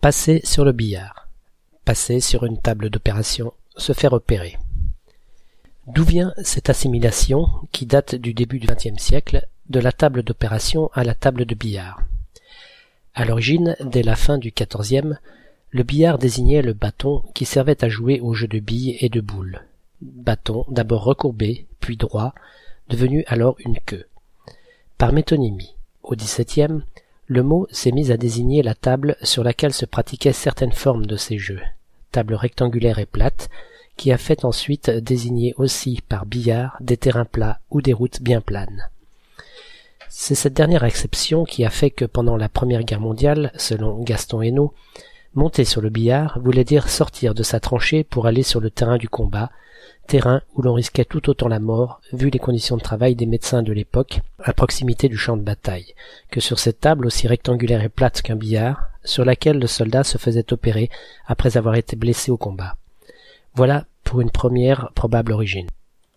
Passer sur le billard. Passer sur une table d'opération. Se faire opérer. D'où vient cette assimilation, qui date du début du XXe siècle, de la table d'opération à la table de billard? À l'origine, dès la fin du XIVe, le billard désignait le bâton qui servait à jouer au jeu de billes et de boules. Bâton d'abord recourbé, puis droit, devenu alors une queue. Par métonymie, au XVIIe, le mot s'est mis à désigner la table sur laquelle se pratiquaient certaines formes de ces jeux, table rectangulaire et plate, qui a fait ensuite désigner aussi par billard des terrains plats ou des routes bien planes. C'est cette dernière exception qui a fait que pendant la Première Guerre mondiale, selon Gaston Hainaut, monter sur le billard voulait dire sortir de sa tranchée pour aller sur le terrain du combat, terrain où l'on risquait tout autant la mort, vu les conditions de travail des médecins de l'époque, à proximité du champ de bataille, que sur cette table aussi rectangulaire et plate qu'un billard, sur laquelle le soldat se faisait opérer après avoir été blessé au combat. Voilà pour une première probable origine.